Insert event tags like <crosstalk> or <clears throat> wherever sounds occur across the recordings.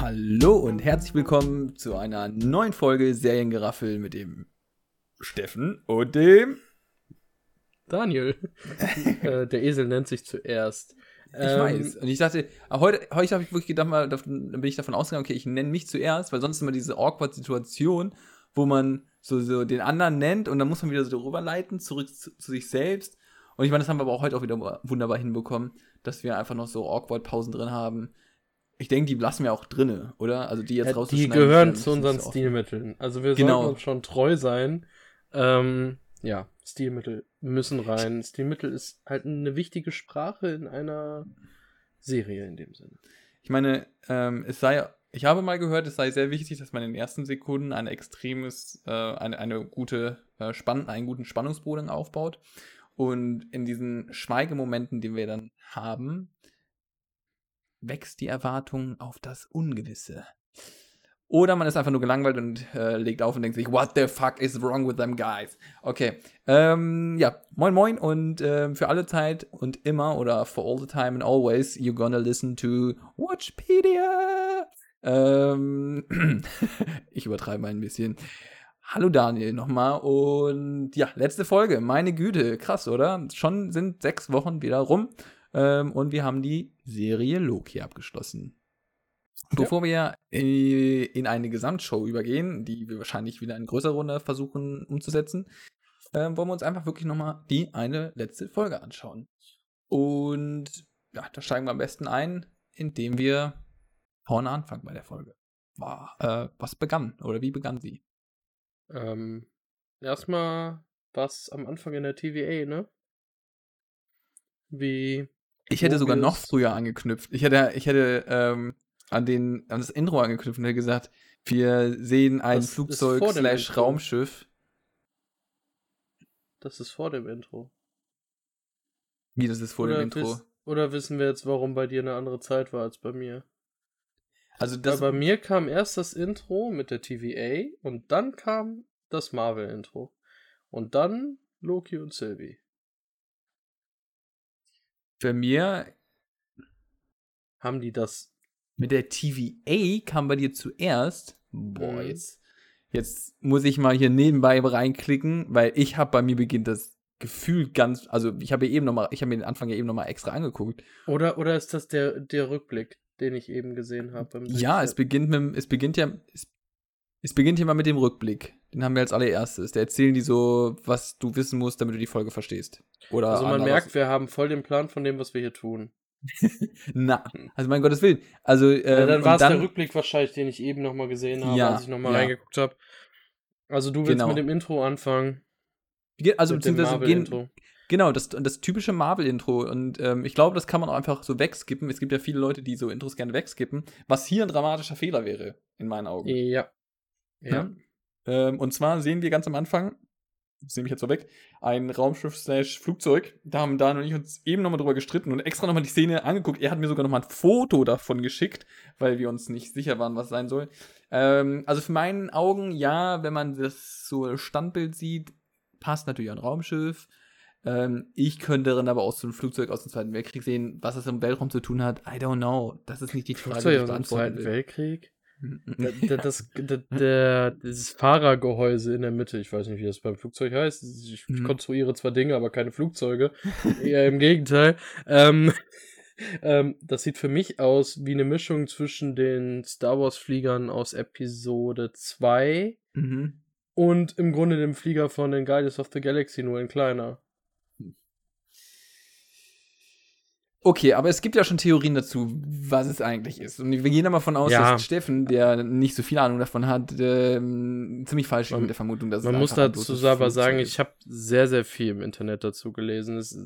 Hallo und herzlich willkommen zu einer neuen Folge Seriengeraffel mit dem Steffen und dem Daniel. <laughs> äh, der Esel nennt sich zuerst. Ich ähm, weiß. Und ich dachte, heute, heute habe ich wirklich gedacht, mal, bin ich davon ausgegangen, okay, ich nenne mich zuerst, weil sonst immer diese awkward Situation, wo man so, so den anderen nennt und dann muss man wieder so darüber leiten, zurück zu, zu sich selbst. Und ich meine, das haben wir aber auch heute auch wieder wunderbar hinbekommen, dass wir einfach noch so awkward Pausen drin haben. Ich denke, die lassen wir auch drinne, oder? Also die jetzt ja, Die gehören zu unseren Stilmitteln. Also wir genau. sollten uns schon treu sein. Ähm, ja, Stilmittel müssen rein. Stilmittel ist halt eine wichtige Sprache in einer Serie in dem Sinne. Ich meine, ähm, es sei, ich habe mal gehört, es sei sehr wichtig, dass man in den ersten Sekunden ein extremes, äh, eine, eine gute, äh, Spann einen guten Spannungsboden aufbaut. Und in diesen Schweigemomenten, die wir dann haben, wächst die Erwartung auf das Ungewisse. Oder man ist einfach nur gelangweilt und äh, legt auf und denkt sich, what the fuck is wrong with them guys? Okay, ähm, ja, moin moin und ähm, für alle Zeit und immer oder for all the time and always, you're gonna listen to Watchpedia. Ähm, <clears throat> ich übertreibe ein bisschen. Hallo Daniel nochmal und ja, letzte Folge, meine Güte, krass, oder? Schon sind sechs Wochen wieder rum ähm, und wir haben die Serie Loki abgeschlossen. Bevor wir äh, in eine Gesamtshow übergehen, die wir wahrscheinlich wieder in größerer Runde versuchen umzusetzen, äh, wollen wir uns einfach wirklich nochmal die eine letzte Folge anschauen. Und ja, da steigen wir am besten ein, indem wir vorne anfangen bei der Folge. War, äh, was begann oder wie begann sie? Ähm, erstmal was am Anfang in der TVA, ne? Wie. Ich hätte sogar noch früher angeknüpft. Ich hätte, ich hätte ähm, an, den, an das Intro angeknüpft und hätte gesagt, wir sehen ein das Flugzeug slash Raumschiff. Das ist vor dem Intro. Wie, das ist vor oder dem Intro? Wiss, oder wissen wir jetzt, warum bei dir eine andere Zeit war als bei mir? Also das bei mir kam erst das Intro mit der TVA und dann kam das Marvel-Intro. Und dann Loki und Sylvie. Für mir haben die das mit der TVA kam bei dir zuerst. Boah, mhm. jetzt, jetzt muss ich mal hier nebenbei reinklicken, weil ich habe bei mir beginnt das Gefühl ganz, also ich habe ja eben noch mal, ich habe mir den Anfang ja eben noch mal extra angeguckt. Oder oder ist das der der Rückblick, den ich eben gesehen habe? Ja, es beginnt mit, es beginnt ja, es, es beginnt hier mal mit dem Rückblick. Den haben wir als allererstes. Da erzählen die so, was du wissen musst, damit du die Folge verstehst. Oder also man merkt, wir haben voll den Plan von dem, was wir hier tun. <laughs> Na, also mein Gottes Willen. Also, ähm, ja, dann war es der Rückblick wahrscheinlich, den ich eben nochmal gesehen habe, ja, als ich nochmal ja. reingeguckt habe. Also du willst genau. mit dem Intro anfangen. Also beziehungsweise gehen, Genau, das, das typische Marvel-Intro. Und ähm, ich glaube, das kann man auch einfach so wegskippen. Es gibt ja viele Leute, die so Intros gerne wegskippen, was hier ein dramatischer Fehler wäre, in meinen Augen. Ja. Ja. Ähm, und zwar sehen wir ganz am Anfang, das nehme ich jetzt so weg, ein Raumschiff slash Flugzeug. Da haben Dan und ich uns eben nochmal drüber gestritten und extra nochmal die Szene angeguckt. Er hat mir sogar nochmal ein Foto davon geschickt, weil wir uns nicht sicher waren, was sein soll. Ähm, also für meinen Augen, ja, wenn man das so Standbild sieht, passt natürlich ein Raumschiff. Ähm, ich könnte dann aber auch so ein Flugzeug aus dem Zweiten Weltkrieg sehen. Was das im Weltraum zu tun hat, I don't know. Das ist nicht die Frage, Flugzeug die ich aus dem Zweiten will. Weltkrieg? Das, das, der, dieses Fahrergehäuse in der Mitte, ich weiß nicht, wie das beim Flugzeug heißt. Ich mhm. konstruiere zwar Dinge, aber keine Flugzeuge. Eher im Gegenteil. Ähm, ähm, das sieht für mich aus wie eine Mischung zwischen den Star Wars-Fliegern aus Episode 2 mhm. und im Grunde dem Flieger von den Guardians of the Galaxy, nur in kleiner. Okay, aber es gibt ja schon Theorien dazu, was es eigentlich ist. Und wir gehen da mal von aus, ja. dass Steffen, der nicht so viel Ahnung davon hat, ähm, ziemlich falsch ist mit der Vermutung, dass man es Man muss dazu aber sagen, ich habe sehr, sehr viel im Internet dazu gelesen. Es,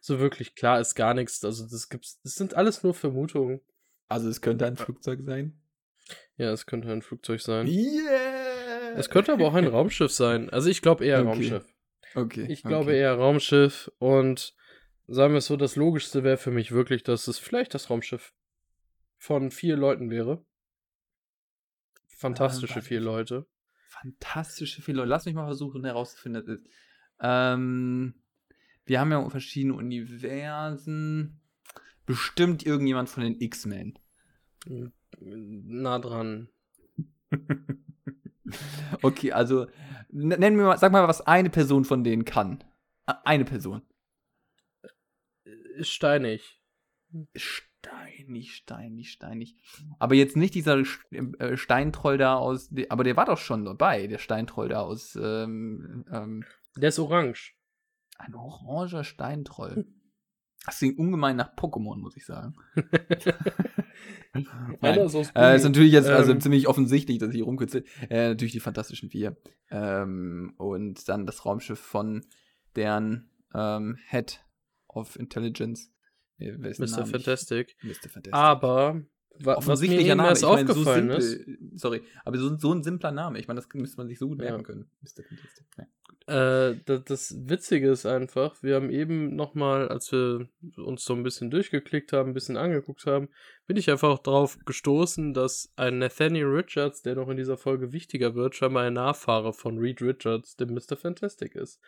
so wirklich klar ist gar nichts. Also das gibt's, das sind alles nur Vermutungen. Also es könnte ein Flugzeug sein? Ja, es könnte ein Flugzeug sein. Yeah! Es könnte aber auch ein <laughs> Raumschiff sein. Also ich glaube eher okay. Raumschiff. Okay. Ich glaube okay. eher Raumschiff und sagen wir es so, das Logischste wäre für mich wirklich, dass es vielleicht das Raumschiff von vier Leuten wäre. Fantastische äh, vier Leute. Fantastische vier Leute. Lass mich mal versuchen herauszufinden, ist. Ähm, wir haben ja verschiedene Universen. Bestimmt irgendjemand von den X-Men. nah dran. <laughs> okay, also nennen wir mal, sag mal, was eine Person von denen kann. Eine Person. Steinig. Steinig, steinig, steinig. Aber jetzt nicht dieser äh, Steintroll da aus. Aber der war doch schon dabei, der Steintroll da aus. Ähm, ähm, der ist orange. Ein oranger Steintroll. Das klingt ungemein nach Pokémon, muss ich sagen. <laughs> Nein. Ist, äh, ist natürlich jetzt also ähm, ziemlich offensichtlich, dass ich hier rumkürze. Äh, natürlich die Fantastischen Vier. Ähm, und dann das Raumschiff von deren ähm, Head of Intelligence. Mr. Fantastic. Mr. Fantastic. Aber offensichtlicher Name. Ist ich mein, aufgefallen so simpel, ist. Sorry, aber so, so, ein simpler Name. Ich meine, das müsste man sich so gut merken ja. können. Mr. Fantastic. Ja. Äh, das, das, Witzige ist einfach, wir haben eben nochmal, als wir uns so ein bisschen durchgeklickt haben, ein bisschen angeguckt haben, bin ich einfach drauf gestoßen, dass ein Nathaniel Richards, der noch in dieser Folge wichtiger wird, scheinbar ein Nachfahre von Reed Richards, dem Mr. Fantastic ist.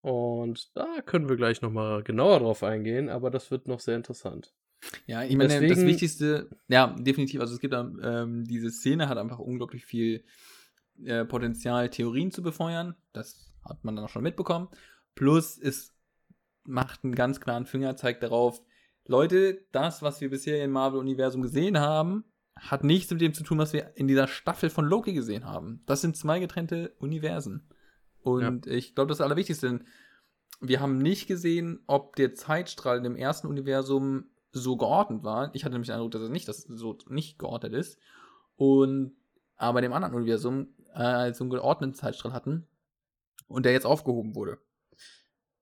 Und da können wir gleich nochmal genauer drauf eingehen, aber das wird noch sehr interessant. Ja, ich meine, Deswegen, das Wichtigste, ja, definitiv, also es gibt ähm, diese Szene hat einfach unglaublich viel äh, Potenzial, Theorien zu befeuern. Das hat man dann auch schon mitbekommen. Plus, es macht einen ganz klaren Fingerzeig darauf, Leute, das, was wir bisher im Marvel-Universum gesehen haben, hat nichts mit dem zu tun, was wir in dieser Staffel von Loki gesehen haben. Das sind zwei getrennte Universen. Und ja. ich glaube, das Allerwichtigste, wir haben nicht gesehen, ob der Zeitstrahl in dem ersten Universum so geordnet war. Ich hatte nämlich den Eindruck, dass er nicht, dass so nicht geordnet ist. Und aber in dem anderen Universum äh, so einen geordneten Zeitstrahl hatten und der jetzt aufgehoben wurde.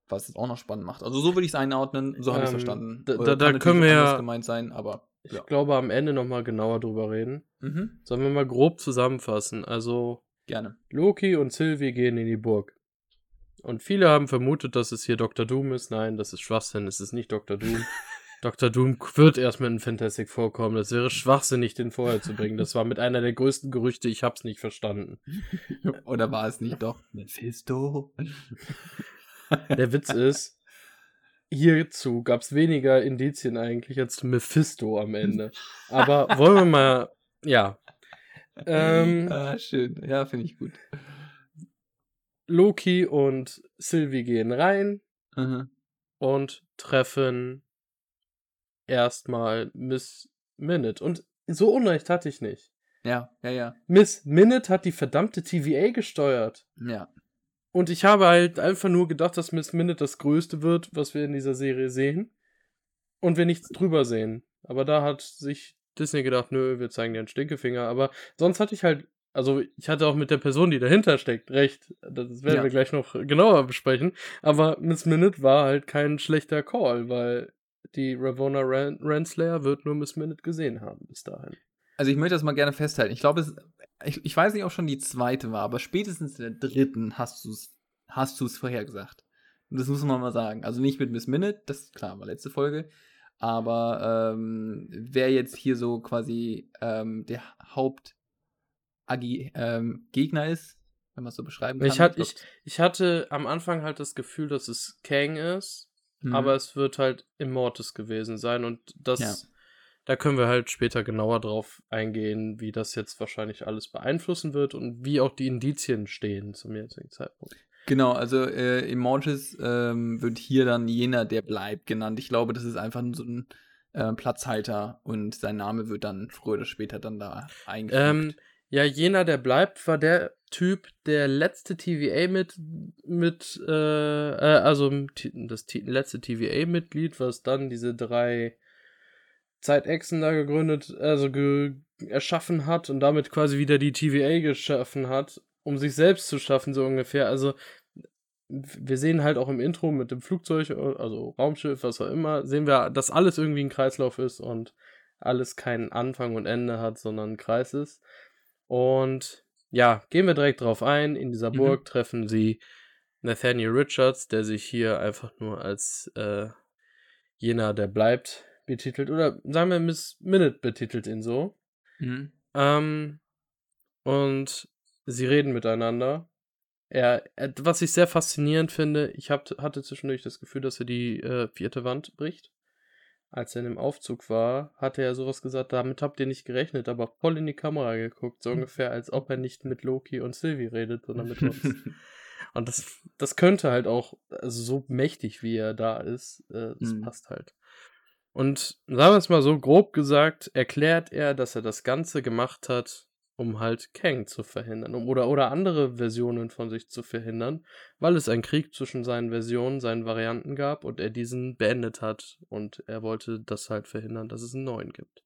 Was es auch noch spannend macht. Also so würde ich es einordnen, so habe ich es ähm, verstanden. Da, da, da können wir ja gemeint sein, aber ja. ich glaube am Ende nochmal genauer drüber reden. Mhm. Sollen wir mal grob zusammenfassen? Also gerne. Loki und Sylvie gehen in die Burg. Und viele haben vermutet, dass es hier Dr. Doom ist. Nein, das ist Schwachsinn. Es ist nicht Dr. Doom. <laughs> Dr. Doom wird erstmal in Fantastic vorkommen. Das wäre schwachsinnig, den vorher zu bringen. Das war mit einer der größten Gerüchte. Ich hab's nicht verstanden. <laughs> Oder war es nicht doch <laughs> Mephisto? Der Witz ist, hierzu gab's weniger Indizien eigentlich als Mephisto am Ende. Aber wollen wir mal, ja. Ähm, <laughs> ah, schön. Ja, finde ich gut. Loki und Sylvie gehen rein mhm. und treffen erstmal Miss Minute. Und so Unrecht hatte ich nicht. Ja, ja, ja. Miss Minute hat die verdammte TVA gesteuert. Ja. Und ich habe halt einfach nur gedacht, dass Miss Minute das Größte wird, was wir in dieser Serie sehen. Und wir nichts drüber sehen. Aber da hat sich Disney gedacht, nö, wir zeigen dir einen Stinkefinger. Aber sonst hatte ich halt, also ich hatte auch mit der Person, die dahinter steckt, recht. Das werden ja. wir gleich noch genauer besprechen. Aber Miss Minute war halt kein schlechter Call, weil die Ravonna Ran Renslayer wird nur Miss Minute gesehen haben bis dahin. Also ich möchte das mal gerne festhalten. Ich glaube, ich, ich weiß nicht, ob schon die zweite war, aber spätestens in der dritten hast du es hast du's vorhergesagt. Und das muss man mal sagen. Also nicht mit Miss Minute, das ist klar, war letzte Folge. Aber ähm, wer jetzt hier so quasi ähm, der Hauptgegner ähm, ist, wenn man es so beschreiben kann. Ich, hat, ich, ich hatte am Anfang halt das Gefühl, dass es Kang ist. Mhm. Aber es wird halt Immortus gewesen sein und das, ja. da können wir halt später genauer drauf eingehen, wie das jetzt wahrscheinlich alles beeinflussen wird und wie auch die Indizien stehen zum jetzigen Zeitpunkt. Genau, also äh, Immortus ähm, wird hier dann jener, der bleibt, genannt. Ich glaube, das ist einfach so ein äh, Platzhalter und sein Name wird dann früher oder später dann da eingefügt. Ähm, ja, jener, der bleibt, war der Typ, der letzte TVA mit, mit, äh, äh also das letzte TVA-Mitglied, was dann diese drei Zeitechsen da gegründet, also ge erschaffen hat und damit quasi wieder die TVA geschaffen hat, um sich selbst zu schaffen, so ungefähr. Also, wir sehen halt auch im Intro mit dem Flugzeug, also Raumschiff, was auch immer, sehen wir, dass alles irgendwie ein Kreislauf ist und alles keinen Anfang und Ende hat, sondern ein Kreis ist. Und ja, gehen wir direkt drauf ein. In dieser mhm. Burg treffen sie Nathaniel Richards, der sich hier einfach nur als äh, jener, der bleibt, betitelt. Oder sagen wir, Miss Minute betitelt ihn so. Mhm. Ähm, und sie reden miteinander. Er, er, was ich sehr faszinierend finde, ich hab, hatte zwischendurch das Gefühl, dass er die äh, vierte Wand bricht. als er in dem Aufzug war, hatte er sowas gesagt, damit habt ihr nicht gerechnet, aber voll in die Kamera geguckt, so ungefähr, als ob er nicht mit Loki und Sylvie redet, sondern mit uns. <laughs> und das, das könnte halt auch, also so mächtig wie er da ist, äh, das mhm. passt halt. Und sagen wir es mal so grob gesagt, erklärt er, dass er das Ganze gemacht hat, um halt Kang zu verhindern um, oder, oder andere Versionen von sich zu verhindern, weil es einen Krieg zwischen seinen Versionen, seinen Varianten gab und er diesen beendet hat und er wollte das halt verhindern, dass es einen neuen gibt.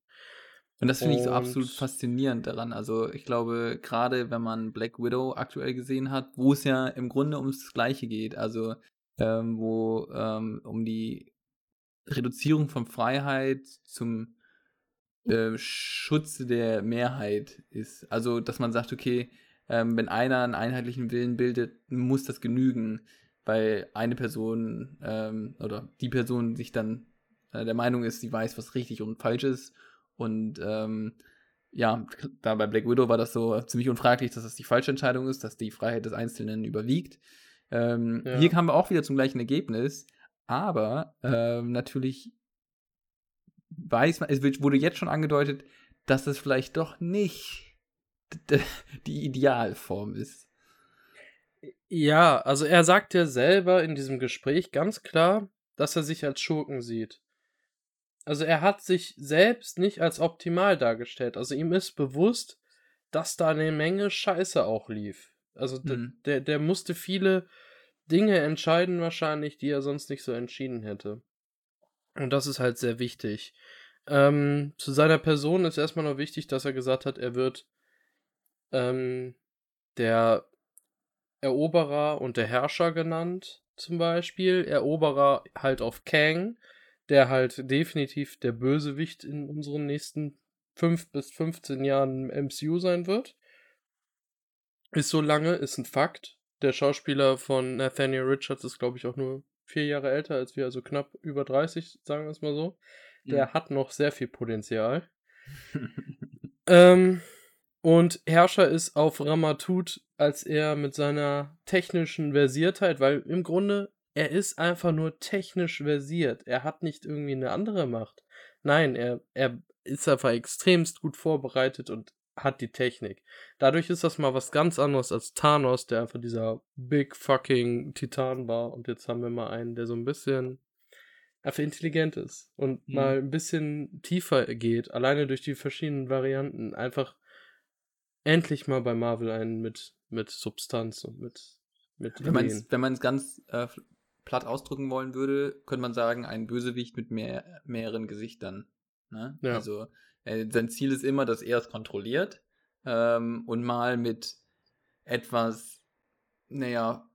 Und das finde ich so absolut faszinierend daran. Also ich glaube, gerade wenn man Black Widow aktuell gesehen hat, wo es ja im Grunde ums Gleiche geht, also ähm, wo ähm, um die Reduzierung von Freiheit zum äh, Schutz der Mehrheit ist. Also, dass man sagt, okay, ähm, wenn einer einen einheitlichen Willen bildet, muss das genügen, weil eine Person ähm, oder die Person sich dann äh, der Meinung ist, sie weiß, was richtig und falsch ist. Und ähm, ja, da bei Black Widow war das so ziemlich unfraglich, dass das die falsche Entscheidung ist, dass die Freiheit des Einzelnen überwiegt. Ähm, ja. Hier kamen wir auch wieder zum gleichen Ergebnis, aber ähm, natürlich weiß man, es wurde jetzt schon angedeutet, dass das vielleicht doch nicht die Idealform ist. Ja, also er sagt ja selber in diesem Gespräch ganz klar, dass er sich als Schurken sieht. Also er hat sich selbst nicht als optimal dargestellt. Also ihm ist bewusst, dass da eine Menge Scheiße auch lief. Also mhm. der, der musste viele Dinge entscheiden wahrscheinlich, die er sonst nicht so entschieden hätte. Und das ist halt sehr wichtig. Ähm, zu seiner Person ist erstmal noch wichtig, dass er gesagt hat, er wird ähm, der Eroberer und der Herrscher genannt, zum Beispiel. Eroberer halt auf Kang, der halt definitiv der Bösewicht in unseren nächsten 5 bis 15 Jahren im MCU sein wird. Ist so lange, ist ein Fakt. Der Schauspieler von Nathaniel Richards ist, glaube ich, auch nur vier Jahre älter als wir, also knapp über 30, sagen wir es mal so. Der mhm. hat noch sehr viel Potenzial. <laughs> ähm, und Herrscher ist auf Ramatut, als er mit seiner technischen Versiertheit, weil im Grunde er ist einfach nur technisch versiert. Er hat nicht irgendwie eine andere Macht. Nein, er, er ist einfach extremst gut vorbereitet und hat die Technik. Dadurch ist das mal was ganz anderes als Thanos, der einfach dieser big fucking Titan war. Und jetzt haben wir mal einen, der so ein bisschen einfach intelligent ist und mhm. mal ein bisschen tiefer geht, alleine durch die verschiedenen Varianten. Einfach endlich mal bei Marvel einen mit, mit Substanz und mit, mit Wenn man es ganz äh, platt ausdrücken wollen würde, könnte man sagen, ein Bösewicht mit mehr, mehreren Gesichtern. Ne? Ja. Also sein Ziel ist immer, dass er es kontrolliert ähm, und mal mit etwas, naja,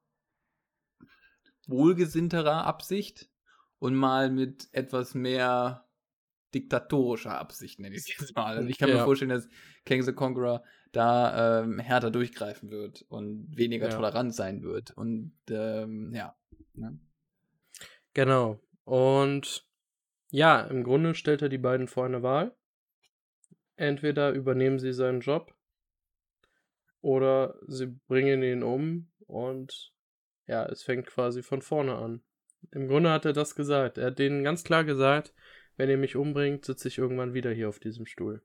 wohlgesinnterer Absicht und mal mit etwas mehr diktatorischer Absicht, nenne ich es jetzt mal. Also ich kann ja. mir vorstellen, dass King the Conqueror da ähm, härter durchgreifen wird und weniger ja. tolerant sein wird. Und ähm, ja. Ne? Genau. Und ja, im Grunde stellt er die beiden vor eine Wahl. Entweder übernehmen sie seinen Job oder sie bringen ihn um und ja, es fängt quasi von vorne an. Im Grunde hat er das gesagt. Er hat denen ganz klar gesagt, wenn ihr mich umbringt, sitze ich irgendwann wieder hier auf diesem Stuhl.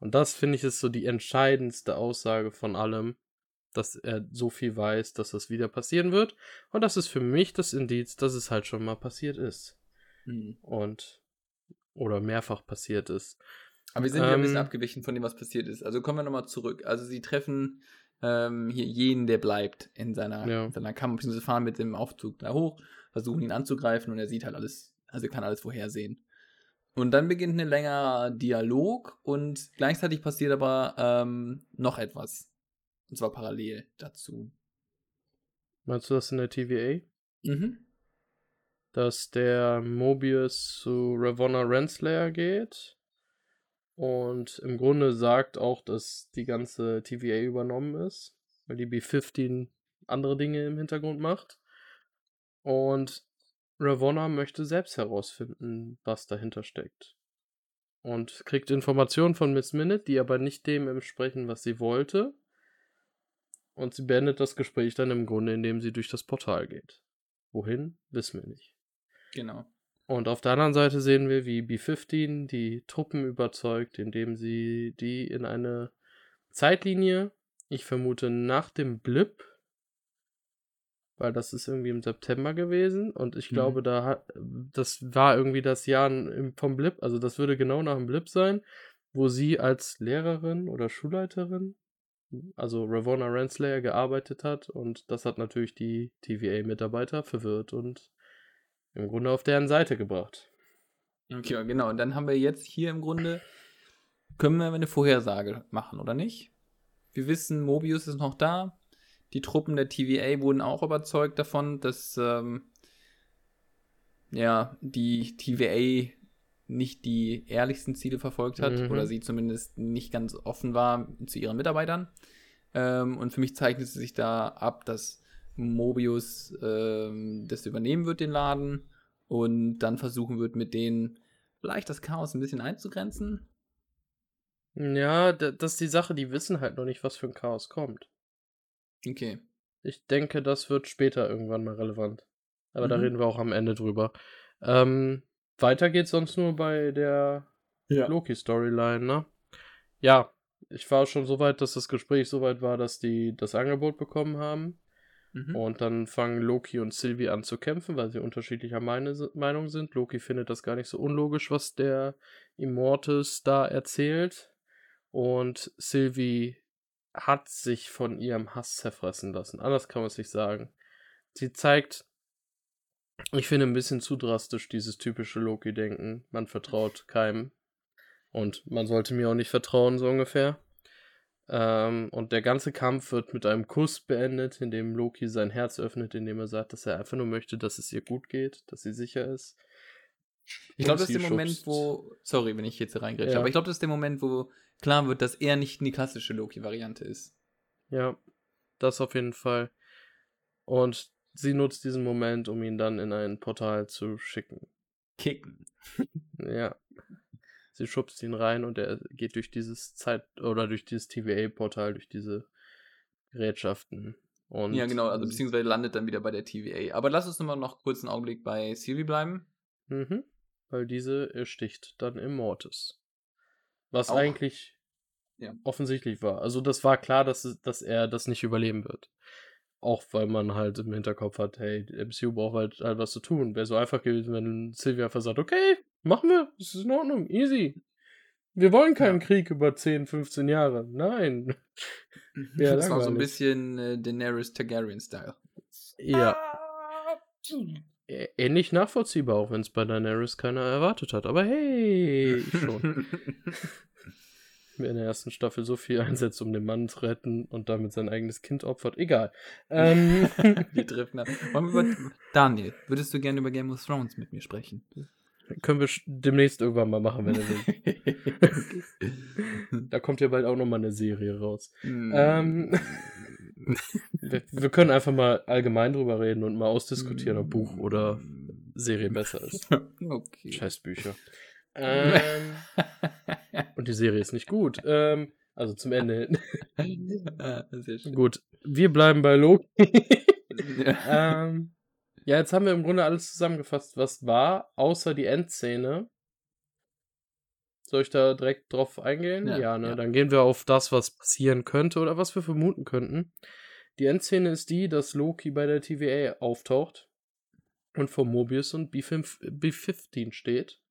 Und das finde ich ist so die entscheidendste Aussage von allem, dass er so viel weiß, dass das wieder passieren wird. Und das ist für mich das Indiz, dass es halt schon mal passiert ist. Mhm. Und oder mehrfach passiert ist. Aber wir sind ähm, ja ein bisschen ähm, abgewichen von dem, was passiert ist. Also kommen wir nochmal zurück. Also sie treffen ähm, hier jeden, der bleibt in seiner, ja. seiner Kammer, beziehungsweise fahren mit dem Aufzug da hoch versuchen ihn anzugreifen und er sieht halt alles, also kann alles vorhersehen. Und dann beginnt ein längerer Dialog und gleichzeitig passiert aber ähm, noch etwas. Und zwar parallel dazu. Meinst du das in der TVA? Mhm. Dass der Mobius zu Ravonna Renslayer geht und im Grunde sagt auch, dass die ganze TVA übernommen ist, weil die B-15 andere Dinge im Hintergrund macht. Und Ravonna möchte selbst herausfinden, was dahinter steckt. Und kriegt Informationen von Miss Minute, die aber nicht dem entsprechen, was sie wollte. Und sie beendet das Gespräch dann im Grunde, indem sie durch das Portal geht. Wohin, wissen wir nicht. Genau. Und auf der anderen Seite sehen wir, wie B-15 die Truppen überzeugt, indem sie die in eine Zeitlinie, ich vermute nach dem Blip, weil das ist irgendwie im September gewesen und ich mhm. glaube, da hat, das war irgendwie das Jahr vom Blip, also das würde genau nach dem Blip sein, wo sie als Lehrerin oder Schulleiterin, also Ravonna Renslayer, gearbeitet hat und das hat natürlich die TVA-Mitarbeiter verwirrt und im Grunde auf deren Seite gebracht. Okay, genau. Und dann haben wir jetzt hier im Grunde, können wir eine Vorhersage machen, oder nicht? Wir wissen, Mobius ist noch da. Die Truppen der TVA wurden auch überzeugt davon, dass ähm, ja, die TVA nicht die ehrlichsten Ziele verfolgt hat mhm. oder sie zumindest nicht ganz offen war zu ihren Mitarbeitern. Ähm, und für mich zeichnet es sich da ab, dass Mobius ähm, das übernehmen wird, den Laden, und dann versuchen wird, mit denen vielleicht das Chaos ein bisschen einzugrenzen. Ja, das ist die Sache, die wissen halt noch nicht, was für ein Chaos kommt. Okay. Ich denke, das wird später irgendwann mal relevant. Aber mhm. da reden wir auch am Ende drüber. Ähm, weiter geht's sonst nur bei der ja. Loki-Storyline, ne? Ja, ich war schon so weit, dass das Gespräch so weit war, dass die das Angebot bekommen haben. Mhm. Und dann fangen Loki und Sylvie an zu kämpfen, weil sie unterschiedlicher Meine Meinung sind. Loki findet das gar nicht so unlogisch, was der Immortus da erzählt. Und Sylvie hat sich von ihrem Hass zerfressen lassen. Anders kann man es nicht sagen. Sie zeigt, ich finde ein bisschen zu drastisch dieses typische Loki-Denken. Man vertraut keinem. Und man sollte mir auch nicht vertrauen, so ungefähr. Ähm, und der ganze Kampf wird mit einem Kuss beendet, in dem Loki sein Herz öffnet, indem er sagt, dass er einfach nur möchte, dass es ihr gut geht, dass sie sicher ist. Ich glaube, das ist der schubst. Moment, wo. Sorry, wenn ich jetzt reingreife, ja. aber ich glaube, das ist der Moment, wo klar wird, dass er nicht die klassische Loki-Variante ist. Ja, das auf jeden Fall. Und sie nutzt diesen Moment, um ihn dann in ein Portal zu schicken. Kicken. ja. Sie schubst ihn rein und er geht durch dieses Zeit- oder durch dieses TVA-Portal, durch diese Gerätschaften. Und ja, genau, also beziehungsweise landet dann wieder bei der TVA. Aber lass uns nochmal noch kurz einen Augenblick bei Sylvie bleiben. Mhm. Weil diese ersticht dann Immortus. Was Auch. eigentlich ja. offensichtlich war. Also das war klar, dass, dass er das nicht überleben wird. Auch weil man halt im Hinterkopf hat, hey, MCU braucht halt, halt was zu tun. Wäre so einfach gewesen, wenn Sylvia einfach sagt, okay, Machen wir. Das ist in Ordnung. Easy. Wir wollen keinen ja. Krieg über 10, 15 Jahre. Nein. <laughs> ja, das war so ein bisschen äh, Daenerys Targaryen-Style. Ja. Ähnlich nachvollziehbar, auch wenn es bei Daenerys keiner erwartet hat. Aber hey, schon. <laughs> Wer in der ersten Staffel so viel einsetzt, um den Mann zu retten und damit sein eigenes Kind opfert. Egal. Ähm. <laughs> wir treffen über Daniel, würdest du gerne über Game of Thrones mit mir sprechen? Können wir demnächst irgendwann mal machen, wenn er will. <laughs> da kommt ja bald auch nochmal eine Serie raus. Mm. Ähm, <laughs> wir, wir, können einfach mal allgemein drüber reden und mal ausdiskutieren, ob Buch oder Serie besser ist. <laughs> Okay. Scheiß Bücher. Ähm, und die Serie ist nicht gut. Ähm, also zum Ende hin. ah, gut, wir bleiben bei Loki. ähm, ja, jetzt haben wir im Grunde alles zusammengefasst, was war, außer die Endszene. Soll ich da direkt drauf eingehen? Ja, ja ne? Ja. Dann gehen wir auf das, was passieren könnte oder was wir vermuten könnten. Die Endszene ist die, dass Loki bei der TVA auftaucht und vor Mobius und B5, B15 steht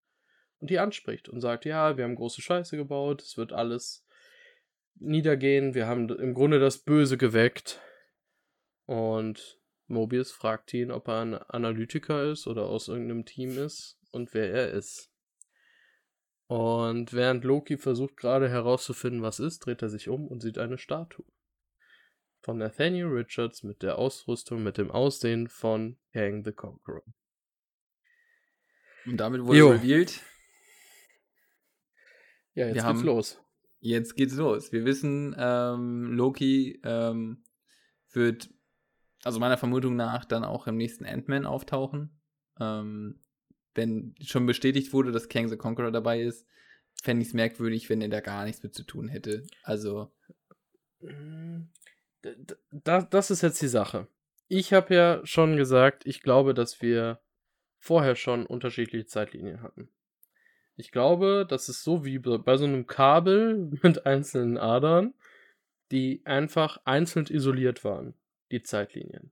und die anspricht und sagt, ja, wir haben große Scheiße gebaut, es wird alles niedergehen, wir haben im Grunde das Böse geweckt und Mobius fragt ihn, ob er ein Analytiker ist oder aus irgendeinem Team ist und wer er ist. Und während Loki versucht gerade herauszufinden, was ist, dreht er sich um und sieht eine Statue. Von Nathaniel Richards mit der Ausrüstung, mit dem Aussehen von Kang the Conqueror. Und damit wurde jo. revealed. Ja, jetzt Wir geht's los. Jetzt geht's los. Wir wissen, ähm, Loki ähm, wird also meiner Vermutung nach, dann auch im nächsten Ant-Man auftauchen. Ähm, wenn schon bestätigt wurde, dass Kang the Conqueror dabei ist, fände ich es merkwürdig, wenn er da gar nichts mit zu tun hätte. Also. Das, das ist jetzt die Sache. Ich habe ja schon gesagt, ich glaube, dass wir vorher schon unterschiedliche Zeitlinien hatten. Ich glaube, das ist so wie bei so einem Kabel <laughs> mit einzelnen Adern, die einfach einzeln isoliert waren, die Zeitlinien.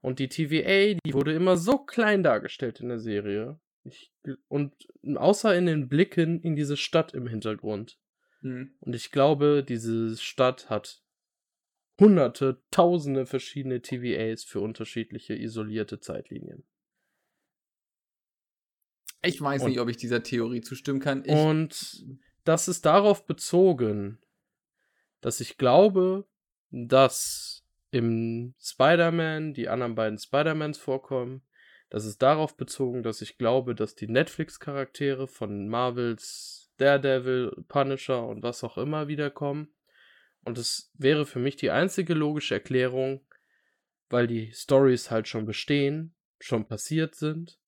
Und die TVA, die wurde immer so klein dargestellt in der Serie. Ich, und außer in den Blicken in diese Stadt im Hintergrund. Mhm. Und ich glaube, diese Stadt hat hunderte, tausende verschiedene TVAs für unterschiedliche isolierte Zeitlinien. Ich weiß und, nicht, ob ich dieser Theorie zustimmen kann. Ich und das ist darauf bezogen, dass ich glaube, dass im Spider-Man die anderen beiden Spider-Mans vorkommen. Das ist darauf bezogen, dass ich glaube, dass die Netflix-Charaktere von Marvels Daredevil, Punisher und was auch immer wiederkommen. Und es wäre für mich die einzige logische Erklärung, weil die Stories halt schon bestehen, schon passiert sind.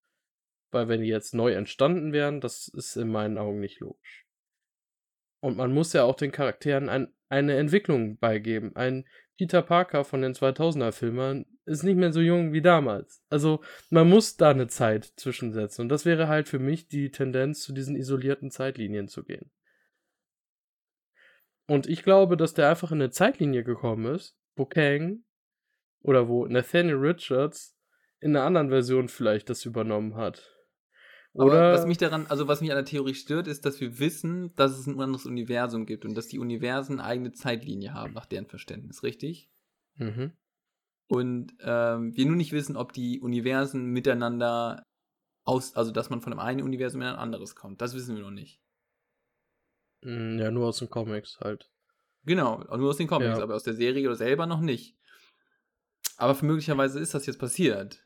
Weil wenn die jetzt neu entstanden wären, das ist in meinen Augen nicht logisch. Und man muss ja auch den Charakteren ein, eine Entwicklung beigeben. Ein Peter Parker von den 2000er Filmen ist nicht mehr so jung wie damals. Also man muss da eine Zeit zwischensetzen. Und das wäre halt für mich die Tendenz, zu diesen isolierten Zeitlinien zu gehen. Und ich glaube, dass der einfach in eine Zeitlinie gekommen ist, wo Kang oder wo Nathaniel Richards in einer anderen Version vielleicht das übernommen hat. Oder Aber was mich daran, also was mich an der Theorie stört, ist, dass wir wissen, dass es ein anderes Universum gibt und dass die Universen eine eigene Zeitlinie haben, nach deren Verständnis, richtig? Mhm. Und ähm, wir nur nicht wissen, ob die Universen miteinander aus, also dass man von dem einen Universum in ein anderes kommt. Das wissen wir noch nicht. Hm, ja, nur aus den Comics halt. Genau, nur aus den Comics, ja. aber aus der Serie oder selber noch nicht. Aber für möglicherweise ist das jetzt passiert.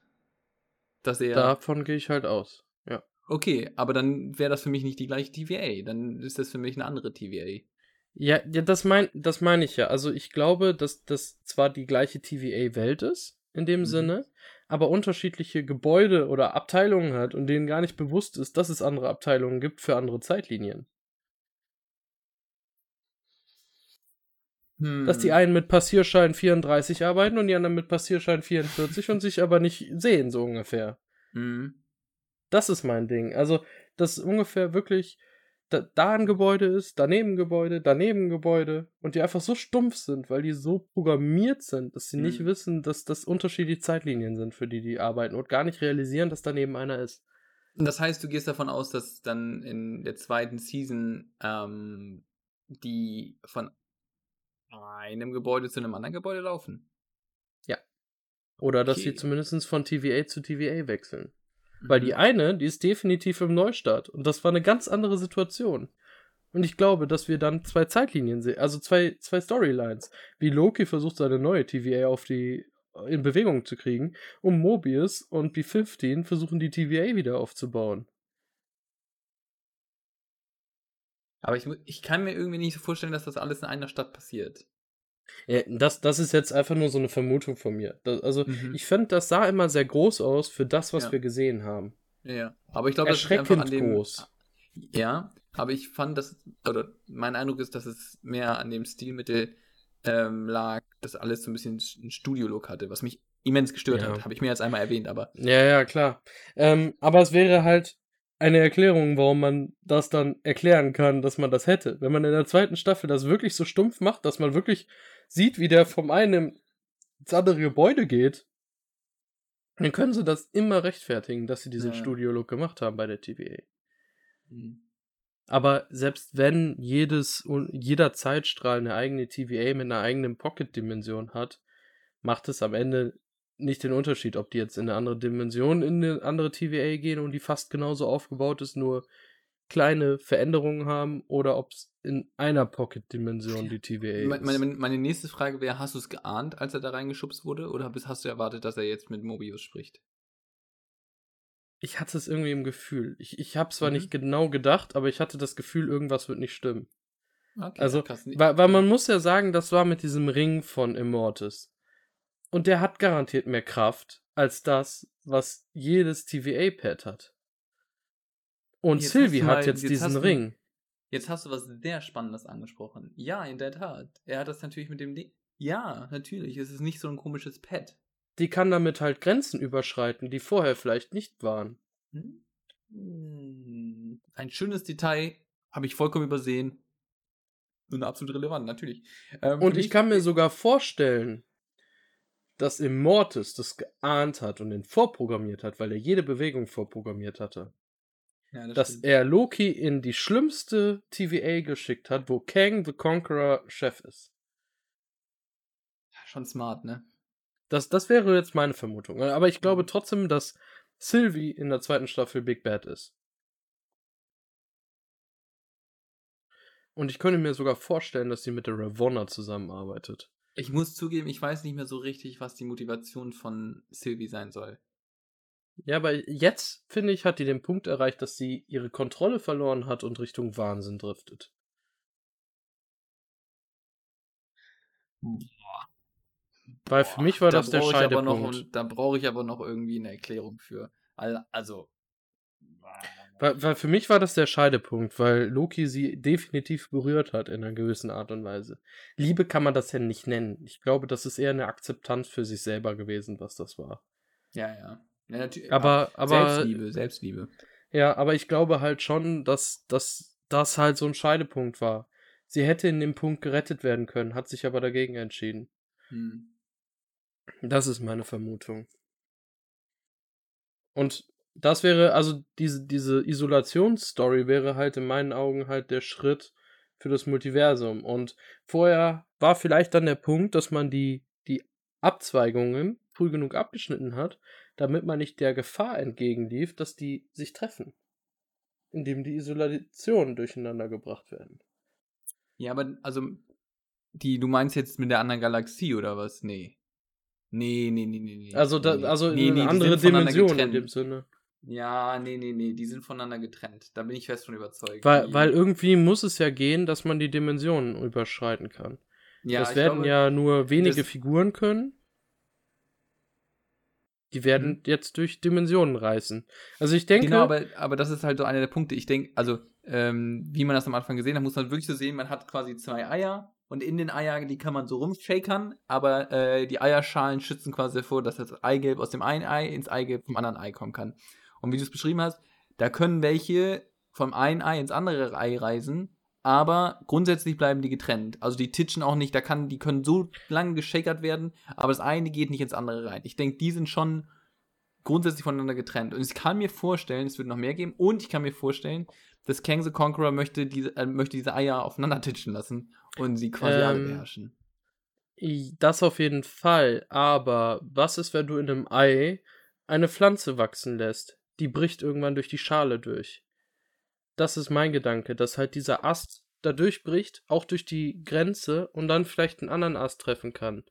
Dass er. Davon gehe ich halt aus. Ja. Okay, aber dann wäre das für mich nicht die gleiche TVA. Dann ist das für mich eine andere TVA. Ja, ja das meine das mein ich ja. Also ich glaube, dass das zwar die gleiche TVA-Welt ist, in dem mhm. Sinne, aber unterschiedliche Gebäude oder Abteilungen hat und denen gar nicht bewusst ist, dass es andere Abteilungen gibt für andere Zeitlinien. Hm. Dass die hm. einen mit Passierschein 34 arbeiten und die anderen mit Passierschein 44 und sich aber nicht sehen, so ungefähr. Hm. Das ist mein Ding. Also, dass ungefähr wirklich da, da ein Gebäude ist, daneben Gebäude, daneben Gebäude und die einfach so stumpf sind, weil die so programmiert sind, dass sie hm. nicht wissen, dass das unterschiedliche Zeitlinien sind, für die die arbeiten und gar nicht realisieren, dass daneben einer ist. Das heißt, du gehst davon aus, dass dann in der zweiten Season ähm, die von einem Gebäude zu einem anderen Gebäude laufen. Ja. Oder dass okay. sie zumindest von TVA zu TVA wechseln. Weil die mhm. eine, die ist definitiv im Neustart. Und das war eine ganz andere Situation. Und ich glaube, dass wir dann zwei Zeitlinien sehen, also zwei, zwei Storylines. Wie Loki versucht, seine neue TVA auf die, in Bewegung zu kriegen, und Mobius und B-15 versuchen, die TVA wieder aufzubauen. Aber ich, ich kann mir irgendwie nicht so vorstellen, dass das alles in einer Stadt passiert. Ja, das, das ist jetzt einfach nur so eine Vermutung von mir. Das, also, mhm. ich finde, das sah immer sehr groß aus für das, was ja. wir gesehen haben. Ja, aber ich glaube, das ist einfach an dem, groß. Ja, aber ich fand, dass, oder mein Eindruck ist, dass es mehr an dem Stilmittel ähm, lag, dass alles so ein bisschen einen Studio-Look hatte, was mich immens gestört ja. hat. Habe ich mehr als einmal erwähnt, aber. Ja, ja, klar. Ähm, aber es wäre halt eine Erklärung, warum man das dann erklären kann, dass man das hätte. Wenn man in der zweiten Staffel das wirklich so stumpf macht, dass man wirklich sieht, wie der vom einen ins andere Gebäude geht, dann können sie das immer rechtfertigen, dass sie diesen ja. Studio-Look gemacht haben bei der TVA. Mhm. Aber selbst wenn jedes jeder Zeitstrahl eine eigene TVA mit einer eigenen Pocket-Dimension hat, macht es am Ende nicht den Unterschied, ob die jetzt in eine andere Dimension, in eine andere TVA gehen und die fast genauso aufgebaut ist, nur kleine Veränderungen haben oder ob es in einer Pocket-Dimension die TVA ist. Meine, meine nächste Frage wäre, hast du es geahnt, als er da reingeschubst wurde oder hast du erwartet, dass er jetzt mit Mobius spricht? Ich hatte es irgendwie im Gefühl. Ich, ich habe zwar mhm. nicht genau gedacht, aber ich hatte das Gefühl, irgendwas wird nicht stimmen. Okay, also, weil, weil man muss ja sagen, das war mit diesem Ring von Immortus. Und der hat garantiert mehr Kraft als das, was jedes TVA-Pad hat. Und jetzt Sylvie hat jetzt, jetzt diesen Ring. jetzt hast du was sehr Spannendes angesprochen. Ja, in der Tat. Er hat das natürlich mit dem Ding. Ja, natürlich. Es ist nicht so ein komisches Pad. Die kann damit halt Grenzen überschreiten, die vorher vielleicht nicht waren. Hm. Ein schönes Detail habe ich vollkommen übersehen. Und absolut relevant, natürlich. Ähm, und ich kann mir sogar vorstellen, dass Immortus das geahnt hat und ihn vorprogrammiert hat, weil er jede Bewegung vorprogrammiert hatte. Ja, das dass stimmt. er Loki in die schlimmste TVA geschickt hat, wo Kang the Conqueror Chef ist. Schon smart, ne? Das, das wäre jetzt meine Vermutung. Aber ich glaube mhm. trotzdem, dass Sylvie in der zweiten Staffel Big Bad ist. Und ich könnte mir sogar vorstellen, dass sie mit der Ravonna zusammenarbeitet. Ich muss zugeben, ich weiß nicht mehr so richtig, was die Motivation von Sylvie sein soll. Ja, aber jetzt, finde ich, hat die den Punkt erreicht, dass sie ihre Kontrolle verloren hat und Richtung Wahnsinn driftet. Boah. Weil für mich war da das der Scheidepunkt. Noch, da brauche ich aber noch irgendwie eine Erklärung für. Also. Weil, weil für mich war das der Scheidepunkt, weil Loki sie definitiv berührt hat in einer gewissen Art und Weise. Liebe kann man das ja nicht nennen. Ich glaube, das ist eher eine Akzeptanz für sich selber gewesen, was das war. Ja, ja. Ja, natürlich. Aber, aber, Selbstliebe, Selbstliebe. Ja, aber ich glaube halt schon, dass, dass das halt so ein Scheidepunkt war. Sie hätte in dem Punkt gerettet werden können, hat sich aber dagegen entschieden. Hm. Das ist meine Vermutung. Und das wäre, also diese, diese Isolationsstory wäre halt in meinen Augen halt der Schritt für das Multiversum. Und vorher war vielleicht dann der Punkt, dass man die, die Abzweigungen früh genug abgeschnitten hat, damit man nicht der Gefahr entgegenlief, dass die sich treffen. Indem die Isolationen durcheinander gebracht werden. Ja, aber also, die, du meinst jetzt mit der anderen Galaxie oder was? Nee. Nee, nee, nee, nee. nee. Also, da, also nee, eine nee, andere Dimension in dem Sinne. Ja, nee, nee, nee, die sind voneinander getrennt. Da bin ich fest von überzeugt. Weil, weil irgendwie muss es ja gehen, dass man die Dimensionen überschreiten kann. Ja, das werden glaube, ja nur wenige Figuren können. Die werden mhm. jetzt durch Dimensionen reißen. Also ich denke. Genau, aber, aber das ist halt so einer der Punkte. Ich denke, also, ähm, wie man das am Anfang gesehen hat, muss man wirklich so sehen, man hat quasi zwei Eier und in den Eiern, die kann man so rumshakern, aber äh, die Eierschalen schützen quasi davor, dass das Eigelb aus dem einen Ei ins Eigelb vom anderen Ei kommen kann. Und wie du es beschrieben hast, da können welche vom einen Ei ins andere Ei reisen, aber grundsätzlich bleiben die getrennt. Also die titschen auch nicht, da kann, die können so lange geschakert werden, aber das eine geht nicht ins andere rein. Ich denke, die sind schon grundsätzlich voneinander getrennt. Und ich kann mir vorstellen, es wird noch mehr geben, und ich kann mir vorstellen, dass Kang the Conqueror möchte diese, äh, möchte diese Eier aufeinander titschen lassen und sie quasi ähm, alle beherrschen. Das auf jeden Fall, aber was ist, wenn du in einem Ei eine Pflanze wachsen lässt? Die bricht irgendwann durch die Schale durch das ist mein Gedanke, dass halt dieser Ast da durchbricht, auch durch die Grenze und dann vielleicht einen anderen Ast treffen kann.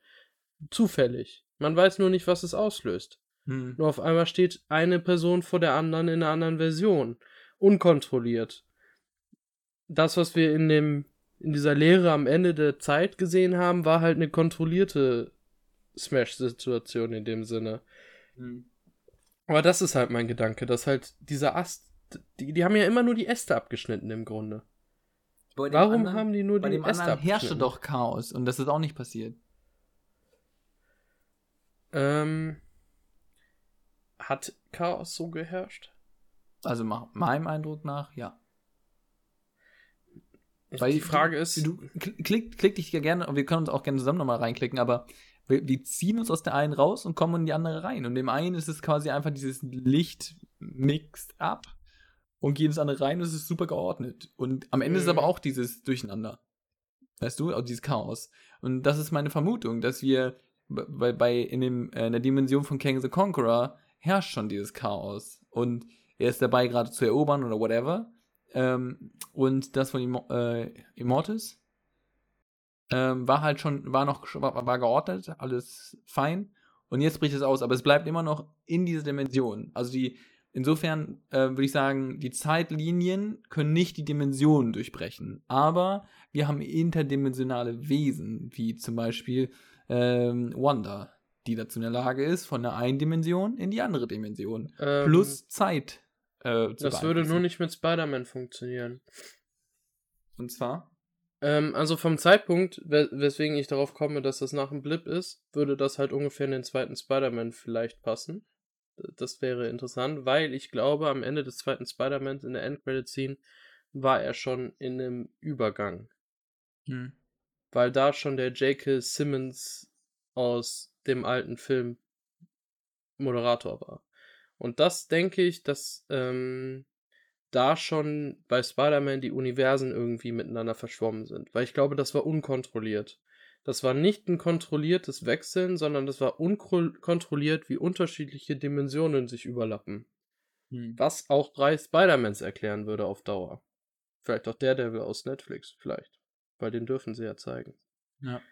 Zufällig. Man weiß nur nicht, was es auslöst. Hm. Nur auf einmal steht eine Person vor der anderen in einer anderen Version. Unkontrolliert. Das, was wir in dem, in dieser Lehre am Ende der Zeit gesehen haben, war halt eine kontrollierte Smash-Situation in dem Sinne. Hm. Aber das ist halt mein Gedanke, dass halt dieser Ast die, die haben ja immer nur die Äste abgeschnitten im Grunde. Warum anderen, haben die nur die Äste abgeschnitten? Bei dem herrschte doch Chaos und das ist auch nicht passiert. Ähm, hat Chaos so geherrscht? Also meinem Eindruck nach, ja. Weil die Frage du, ist. Du, klick, klick dich gerne, und wir können uns auch gerne zusammen nochmal reinklicken, aber wir, wir, ziehen uns aus der einen raus und kommen in die andere rein. Und dem einen ist es quasi einfach dieses Licht mixed up und gehen ins andere rein und es ist super geordnet. Und am Ende mhm. ist aber auch dieses Durcheinander. Weißt du, auch dieses Chaos. Und das ist meine Vermutung, dass wir bei, bei in, dem, äh, in der Dimension von Kang the Conqueror herrscht schon dieses Chaos. Und er ist dabei, gerade zu erobern oder whatever. Ähm, und das von Im äh, Immortus ähm, war halt schon, war noch, war, war geordnet, alles fein. Und jetzt bricht es aus, aber es bleibt immer noch in dieser Dimension. Also die, Insofern äh, würde ich sagen, die Zeitlinien können nicht die Dimensionen durchbrechen. Aber wir haben interdimensionale Wesen, wie zum Beispiel ähm, Wanda, die dazu in der Lage ist, von der einen Dimension in die andere Dimension. Ähm, plus Zeit. Äh, das würde nur nicht mit Spider-Man funktionieren. Und zwar? Ähm, also vom Zeitpunkt, weswegen ich darauf komme, dass das nach dem Blip ist, würde das halt ungefähr in den zweiten Spider-Man vielleicht passen. Das wäre interessant, weil ich glaube, am Ende des zweiten Spider-Man in der Endcredit-Scene war er schon in einem Übergang. Hm. Weil da schon der J.K. Simmons aus dem alten Film Moderator war. Und das denke ich, dass ähm, da schon bei Spider-Man die Universen irgendwie miteinander verschwommen sind. Weil ich glaube, das war unkontrolliert. Das war nicht ein kontrolliertes Wechseln, sondern das war unkontrolliert, wie unterschiedliche Dimensionen sich überlappen. Hm. Was auch drei Spider-Mans erklären würde auf Dauer. Vielleicht auch der Devil aus Netflix, vielleicht. Weil den dürfen sie ja zeigen. Ja.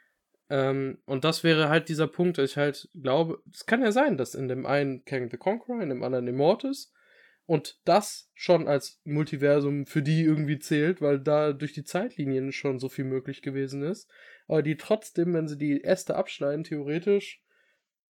Ähm, und das wäre halt dieser Punkt, dass ich halt glaube, es kann ja sein, dass in dem einen Kang the Conqueror, in dem anderen Immortus und das schon als Multiversum für die irgendwie zählt, weil da durch die Zeitlinien schon so viel möglich gewesen ist, aber die trotzdem, wenn sie die Äste abschneiden, theoretisch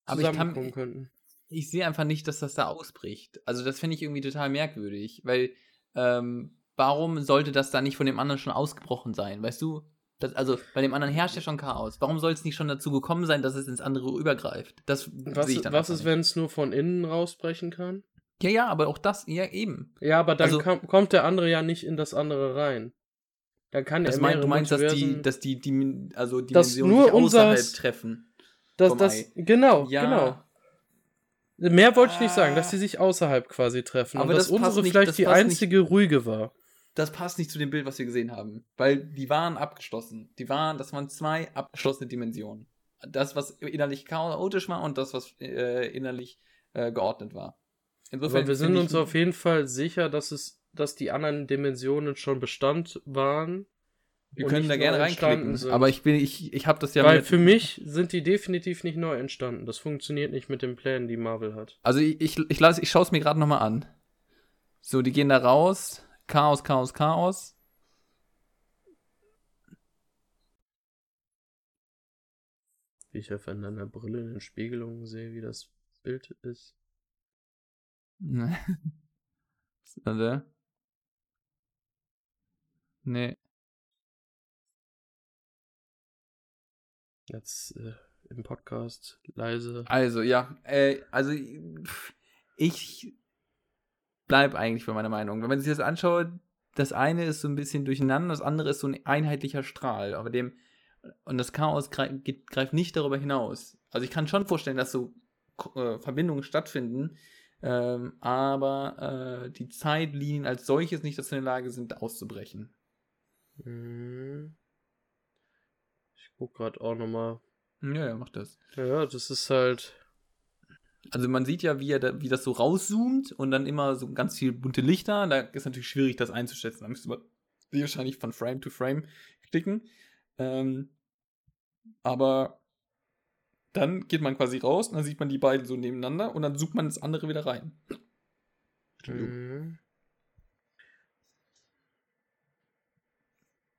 zusammenkommen könnten. Ich sehe einfach nicht, dass das da ausbricht. Also das finde ich irgendwie total merkwürdig, weil ähm, warum sollte das da nicht von dem anderen schon ausgebrochen sein? Weißt du, das, also bei dem anderen herrscht ja schon Chaos. Warum soll es nicht schon dazu gekommen sein, dass es ins andere übergreift? Das was, sehe ich dann Was ist, wenn es nur von innen rausbrechen kann? Ja, ja, aber auch das, ja, eben. Ja, aber dann also, kam, kommt der andere ja nicht in das andere rein. Dann kann das mein, Du meinst, dass die, dass die, die also Dimensionen nur außerhalb unser, treffen. Das, das, genau, ja. genau. Mehr wollte ich nicht sagen, dass sie sich außerhalb quasi treffen. Aber und dass das unsere nicht, vielleicht die einzige nicht. ruhige war das passt nicht zu dem Bild, was wir gesehen haben. Weil die waren abgeschlossen. Die waren, das waren zwei abgeschlossene Dimensionen. Das, was innerlich chaotisch war und das, was äh, innerlich äh, geordnet war. Insofern Aber wir sind uns auf jeden Fall sicher, dass es, dass die anderen Dimensionen schon Bestand waren. Wir können da gerne reinklicken, sind. aber ich bin, ich, ich habe das ja. Weil für mich sind die definitiv nicht neu entstanden. Das funktioniert nicht mit den Plänen, die Marvel hat. Also ich, ich, ich, ich schaue es mir gerade nochmal an. So, die gehen da raus. Chaos, Chaos, Chaos. Wie ich auf einer Brille in den Spiegelungen sehe, wie das Bild ist. <laughs> Der? Nee. Jetzt äh, im Podcast leise. Also, ja, äh, also ich bleib eigentlich bei meiner Meinung. Wenn man sich das anschaut, das eine ist so ein bisschen durcheinander, das andere ist so ein einheitlicher Strahl, aber dem und das Chaos greift, greift nicht darüber hinaus. Also ich kann schon vorstellen, dass so äh, Verbindungen stattfinden, ähm, aber äh, die Zeitlinien als solches nicht dazu in der Lage sind, auszubrechen. Mhm. Ich guck gerade auch nochmal. Ja, ja, mach das. Ja, das ist halt. Also man sieht ja, wie, er da, wie das so rauszoomt und dann immer so ganz viel bunte Lichter. Da ist natürlich schwierig, das einzuschätzen. Da müsste man wahrscheinlich von Frame to Frame klicken. Ähm, aber dann geht man quasi raus und dann sieht man die beiden so nebeneinander und dann sucht man das andere wieder rein. Mhm.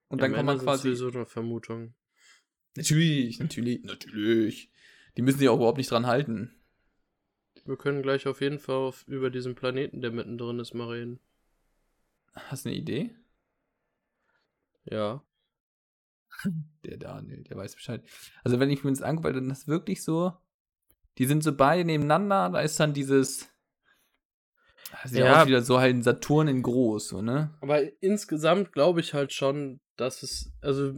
Und dann ja, kommt man quasi. so eine Vermutung. Natürlich, natürlich, natürlich. Die müssen sich auch überhaupt nicht dran halten. Wir können gleich auf jeden Fall auf, über diesen Planeten, der mittendrin ist, mal reden. Hast du eine Idee? Ja. <laughs> Der Daniel, der weiß Bescheid. Also wenn ich mir das angucke, dann ist das wirklich so, die sind so beide nebeneinander, da ist dann dieses, sieht ja auch wieder so halt ein Saturn in groß, so, ne? Aber insgesamt glaube ich halt schon, dass es, also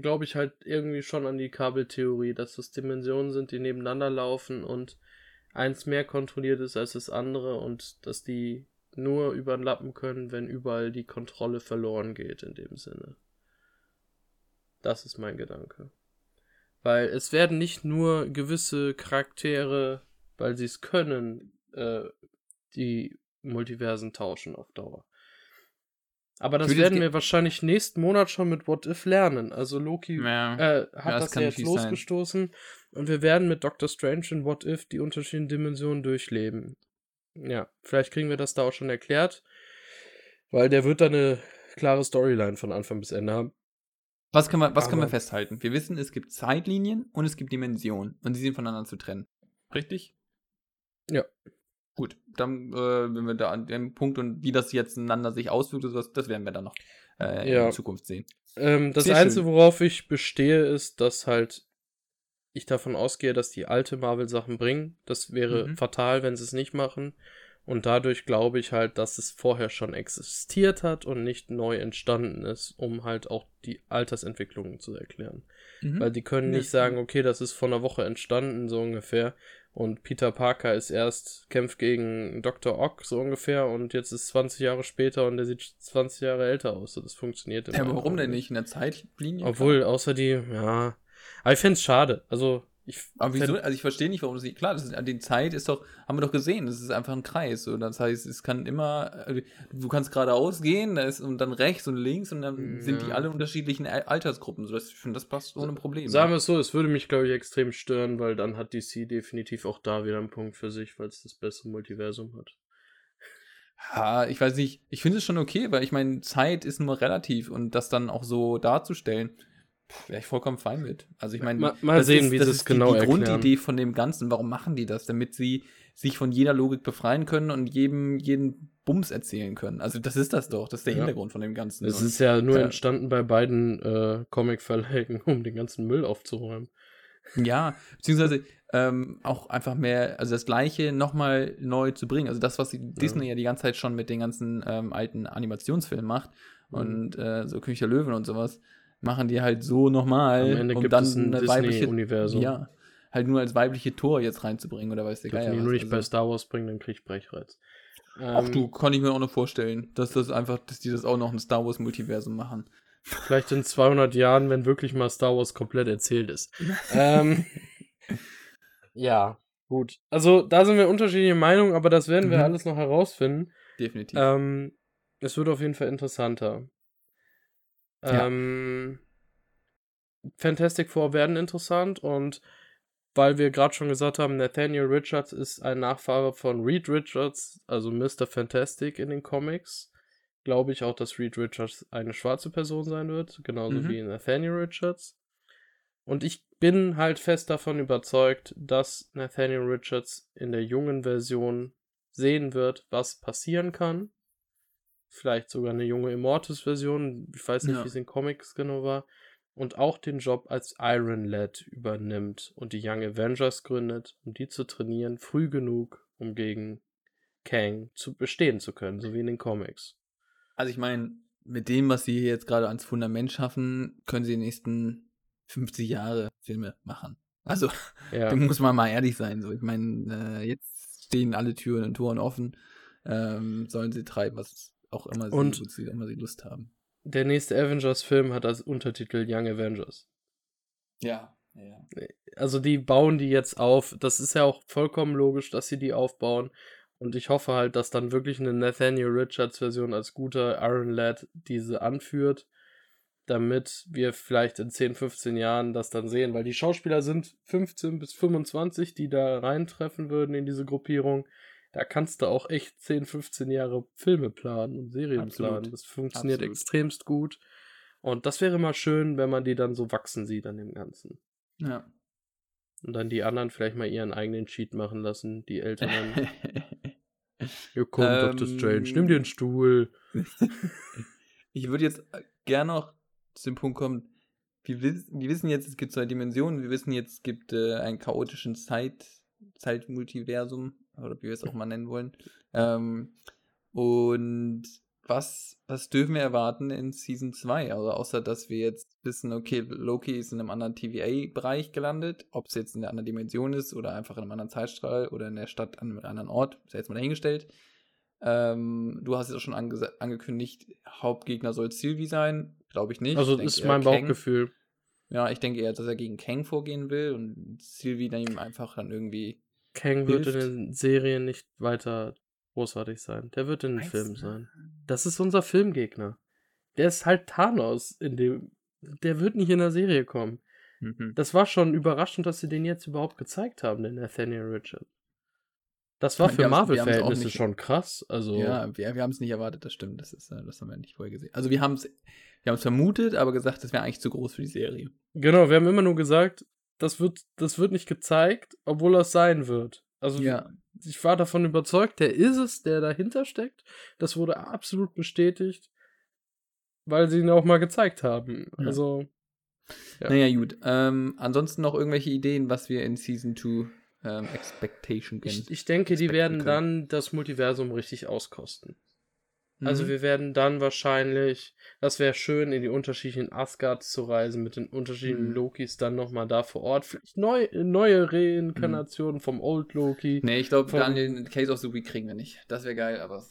glaube ich halt irgendwie schon an die Kabeltheorie, dass das Dimensionen sind, die nebeneinander laufen und eins mehr kontrolliert ist als das andere und dass die nur überlappen können, wenn überall die Kontrolle verloren geht in dem Sinne. Das ist mein Gedanke. Weil es werden nicht nur gewisse Charaktere, weil sie es können, äh, die Multiversen tauschen auf Dauer. Aber das werden wir wahrscheinlich nächsten Monat schon mit What If lernen. Also Loki ja, äh, hat ja, das, das ja jetzt losgestoßen sein. und wir werden mit Doctor Strange in What If die unterschiedlichen Dimensionen durchleben. Ja, vielleicht kriegen wir das da auch schon erklärt, weil der wird da eine klare Storyline von Anfang bis Ende haben. Was können wir, was können wir festhalten? Wir wissen, es gibt Zeitlinien und es gibt Dimensionen und sie sind voneinander zu trennen. Richtig? Ja. Gut, dann, äh, wenn wir da an dem Punkt und wie das jetzt einander sich auswirkt, das, das werden wir dann noch äh, ja. in Zukunft sehen. Ähm, das Sehr Einzige, schön. worauf ich bestehe, ist, dass halt ich davon ausgehe, dass die alte Marvel-Sachen bringen. Das wäre mhm. fatal, wenn sie es nicht machen. Und dadurch glaube ich halt, dass es vorher schon existiert hat und nicht neu entstanden ist, um halt auch die Altersentwicklungen zu erklären. Mhm. Weil die können nicht sagen, okay, das ist vor einer Woche entstanden, so ungefähr. Und Peter Parker ist erst, kämpft gegen Dr. Ock, so ungefähr, und jetzt ist 20 Jahre später und der sieht 20 Jahre älter aus. So, das funktioniert immer. Ja, warum denn nicht in der Zeitlinie? Obwohl, außer die, ja. Aber ich fände es schade. Also, ich aber wieso? Also ich verstehe nicht, warum sie. Klar, das ist, die Zeit ist doch, haben wir doch gesehen, das ist einfach ein Kreis. So. Das heißt, es kann immer, äh, du kannst geradeaus gehen, da ist und dann rechts und links und dann ja. sind die alle unterschiedlichen Altersgruppen. So, das, ich finde, das passt ohne Probleme. Sagen wir es so, es würde mich, glaube ich, extrem stören, weil dann hat DC definitiv auch da wieder einen Punkt für sich, weil es das beste Multiversum hat. Ja, ich weiß nicht, ich finde es schon okay, weil ich meine, Zeit ist nur relativ und das dann auch so darzustellen wäre ich vollkommen fein mit. Also ich meine, mal, mal sehen, ist, wie sie es genau die, die Grundidee von dem Ganzen. Warum machen die das? Damit sie sich von jeder Logik befreien können und jedem jeden Bums erzählen können. Also das ist das doch. Das ist der ja. Hintergrund von dem Ganzen. Es ist ja nur ja. entstanden bei beiden äh, Comic-Verlagen, <laughs> um den ganzen Müll aufzuräumen. Ja, beziehungsweise ähm, auch einfach mehr, also das Gleiche nochmal neu zu bringen. Also das, was ja. Disney ja die ganze Zeit schon mit den ganzen ähm, alten Animationsfilmen macht mhm. und äh, so König der Löwen und sowas machen die halt so nochmal, Am Ende um gibt dann es ein eine weibliche Universum. Ja, halt nur als weibliche Tor jetzt reinzubringen oder weiß der Geier. Wenn die nur nicht also. bei Star Wars bringen, dann krieg ich Brechreiz. Ach ähm, du, kann ich mir auch noch vorstellen, dass das einfach, dass die das auch noch ein Star Wars Multiversum machen. Vielleicht in 200 Jahren, wenn wirklich mal Star Wars komplett erzählt ist. <laughs> ähm, ja, gut. Also da sind wir unterschiedliche Meinungen, aber das werden wir mhm. alles noch herausfinden. Definitiv. Ähm, es wird auf jeden Fall interessanter. Ja. Ähm, Fantastic Four werden interessant und weil wir gerade schon gesagt haben, Nathaniel Richards ist ein Nachfahre von Reed Richards, also Mr. Fantastic in den Comics. Glaube ich auch, dass Reed Richards eine schwarze Person sein wird, genauso mhm. wie Nathaniel Richards. Und ich bin halt fest davon überzeugt, dass Nathaniel Richards in der jungen Version sehen wird, was passieren kann vielleicht sogar eine junge Immortus-Version, ich weiß nicht, ja. wie es in Comics genau war, und auch den Job als Iron Lad übernimmt und die Young Avengers gründet, um die zu trainieren, früh genug, um gegen Kang zu bestehen zu können, so wie in den Comics. Also ich meine, mit dem, was sie jetzt gerade ans Fundament schaffen, können sie die nächsten 50 Jahre Filme machen. Also, <laughs> ja. <laughs> da muss man mal ehrlich sein. So, ich meine, äh, jetzt stehen alle Türen und Toren offen. Ähm, sollen sie treiben, was auch immer sie, und sie, immer sie Lust haben. Der nächste Avengers-Film hat als Untertitel Young Avengers. Ja, ja. Also die bauen die jetzt auf. Das ist ja auch vollkommen logisch, dass sie die aufbauen. Und ich hoffe halt, dass dann wirklich eine Nathaniel Richards Version als guter Iron Lad diese anführt, damit wir vielleicht in 10, 15 Jahren das dann sehen, weil die Schauspieler sind 15 bis 25, die da reintreffen würden in diese Gruppierung da kannst du auch echt 10, 15 Jahre Filme planen und Serien Absolut. planen. Das funktioniert Absolut. extremst gut. Und das wäre mal schön, wenn man die dann so wachsen sieht an dem Ganzen. Ja. Und dann die anderen vielleicht mal ihren eigenen Cheat machen lassen, die Älteren. <laughs> Hier kommt ähm, Dr. Strange, nimm dir einen Stuhl. <laughs> ich würde jetzt gerne noch zu dem Punkt kommen, wir, wiss, wir wissen jetzt, es gibt zwei Dimensionen, wir wissen jetzt, es gibt äh, einen chaotischen Zeit, Zeitmultiversum oder wie wir es auch mal nennen wollen. Ähm, und was, was dürfen wir erwarten in Season 2? Also außer, dass wir jetzt wissen, okay, Loki ist in einem anderen TVA-Bereich gelandet, ob es jetzt in einer anderen Dimension ist oder einfach in einem anderen Zeitstrahl oder in der Stadt an einem anderen Ort, ist ja jetzt mal dahingestellt. Ähm, du hast es auch schon ange angekündigt, Hauptgegner soll Sylvie sein, glaube ich nicht. Also das ist mein Kang. Bauchgefühl. Ja, ich denke eher, dass er gegen Kang vorgehen will und Sylvie dann ihm einfach dann irgendwie Kang wird in den Serien nicht weiter großartig sein. Der wird in den Filmen sein. Das ist unser Filmgegner. Der ist halt Thanos in dem. Der wird nicht in der Serie kommen. Mhm. Das war schon überraschend, dass sie den jetzt überhaupt gezeigt haben, den Nathaniel Richard. Das war für Marvel-Verhältnisse schon krass. Also ja, wir, wir haben es nicht erwartet, das stimmt. Das, ist, äh, das haben wir nicht vorher gesehen. Also wir haben es wir vermutet, aber gesagt, das wäre eigentlich zu groß für die Serie. Genau, wir haben immer nur gesagt, das wird, das wird nicht gezeigt, obwohl das sein wird. Also ja. ich war davon überzeugt, der ist es, der dahinter steckt. Das wurde absolut bestätigt, weil sie ihn auch mal gezeigt haben. Ja. Also Ja. Naja, gut. Ähm, ansonsten noch irgendwelche Ideen, was wir in Season 2 ähm, Expectation kennen? Ich, ich denke, die werden können. dann das Multiversum richtig auskosten. Also mhm. wir werden dann wahrscheinlich, das wäre schön, in die unterschiedlichen Asgards zu reisen, mit den unterschiedlichen mhm. Lokis dann nochmal da vor Ort. Vielleicht neu, neue Reinkarnationen mhm. vom Old Loki. Nee, ich glaube, Daniel, Case of the Week kriegen wir nicht. Das wäre geil, aber.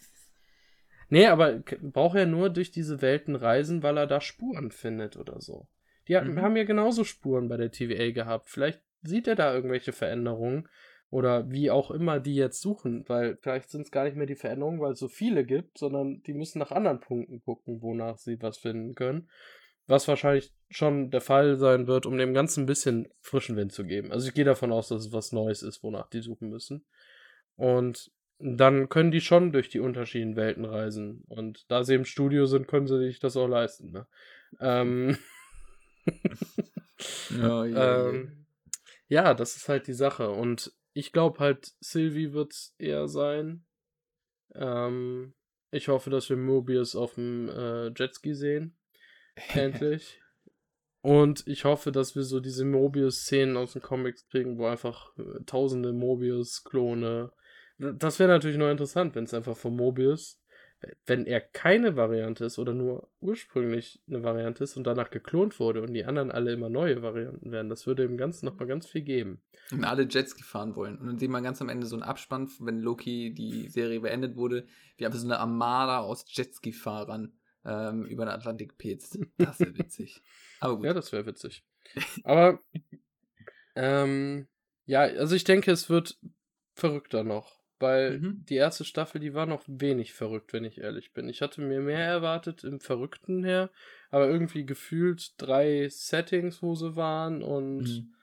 Nee, aber braucht er nur durch diese Welten reisen, weil er da Spuren findet oder so. Die mhm. haben ja genauso Spuren bei der TVA gehabt. Vielleicht sieht er da irgendwelche Veränderungen oder wie auch immer die jetzt suchen, weil vielleicht sind es gar nicht mehr die Veränderungen, weil es so viele gibt, sondern die müssen nach anderen Punkten gucken, wonach sie was finden können. Was wahrscheinlich schon der Fall sein wird, um dem Ganzen ein bisschen frischen Wind zu geben. Also ich gehe davon aus, dass es was Neues ist, wonach die suchen müssen. Und dann können die schon durch die unterschiedlichen Welten reisen. Und da sie im Studio sind, können sie sich das auch leisten. Ne? Ähm <laughs> oh, yeah. <laughs> ähm, ja, das ist halt die Sache. Und ich glaube halt, Sylvie wird es eher sein. Ähm, ich hoffe, dass wir Mobius auf dem äh, Jetski sehen. <laughs> Endlich. Und ich hoffe, dass wir so diese Mobius-Szenen aus den Comics kriegen, wo einfach äh, tausende Mobius-Klone. Das wäre natürlich noch interessant, wenn es einfach von Mobius wenn er keine Variante ist oder nur ursprünglich eine Variante ist und danach geklont wurde und die anderen alle immer neue Varianten werden, das würde dem Ganzen nochmal ganz viel geben. Und alle Jetski fahren wollen. Und dann sieht man ganz am Ende so einen Abspann, wenn Loki die Serie beendet wurde, wie einfach so eine Armada aus Jetski-Fahrern ähm, über den Atlantik petzt. Das wäre witzig. <laughs> Aber gut. Ja, das wäre witzig. Aber <laughs> ähm, ja, also ich denke, es wird verrückter noch. Weil mhm. die erste Staffel, die war noch wenig verrückt, wenn ich ehrlich bin. Ich hatte mir mehr erwartet im Verrückten her, aber irgendwie gefühlt drei Settings, wo sie waren und. Mhm.